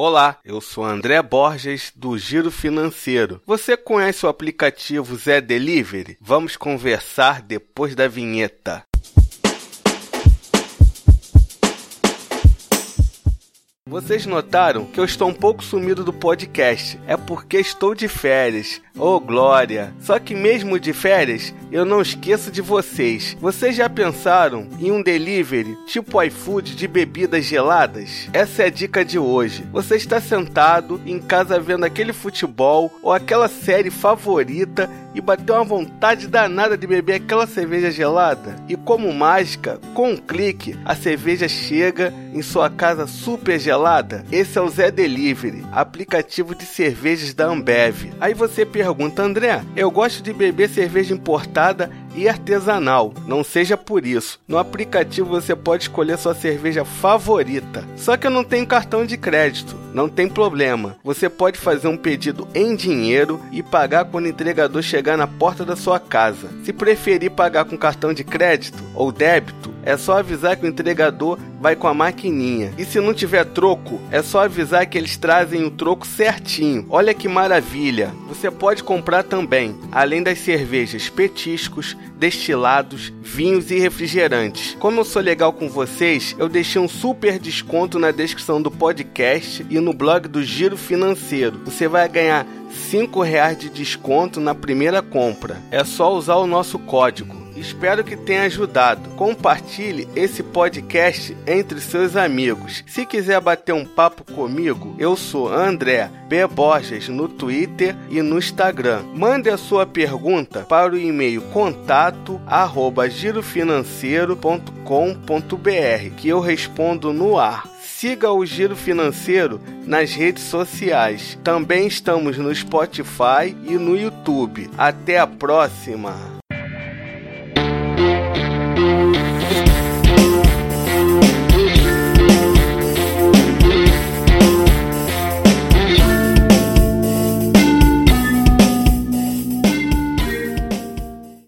Olá, eu sou André Borges do Giro Financeiro. Você conhece o aplicativo Zé Delivery? Vamos conversar depois da vinheta. Vocês notaram que eu estou um pouco sumido do podcast. É porque estou de férias. Oh, glória! Só que mesmo de férias, eu não esqueço de vocês. Vocês já pensaram em um delivery tipo iFood de bebidas geladas? Essa é a dica de hoje. Você está sentado em casa vendo aquele futebol ou aquela série favorita e bateu uma vontade danada de beber aquela cerveja gelada? E como mágica, com um clique, a cerveja chega em sua casa super gelada? Esse é o Zé Delivery, aplicativo de cervejas da Ambev. Aí você pergunta, André, eu gosto de beber cerveja importada limitada e artesanal. Não seja por isso. No aplicativo você pode escolher sua cerveja favorita. Só que eu não tenho cartão de crédito. Não tem problema. Você pode fazer um pedido em dinheiro e pagar quando o entregador chegar na porta da sua casa. Se preferir pagar com cartão de crédito ou débito, é só avisar que o entregador vai com a maquininha. E se não tiver troco, é só avisar que eles trazem o troco certinho. Olha que maravilha! Você pode comprar também, além das cervejas, petiscos, destilados, vinhos e refrigerantes. Como eu sou legal com vocês, eu deixei um super desconto na descrição do podcast e no blog do Giro Financeiro. Você vai ganhar 5 reais de desconto na primeira compra. É só usar o nosso código Espero que tenha ajudado. Compartilhe esse podcast entre seus amigos. Se quiser bater um papo comigo, eu sou André B. Borges no Twitter e no Instagram. Mande a sua pergunta para o e-mail contato arroba girofinanceiro.com.br que eu respondo no ar. Siga o Giro Financeiro nas redes sociais. Também estamos no Spotify e no YouTube. Até a próxima!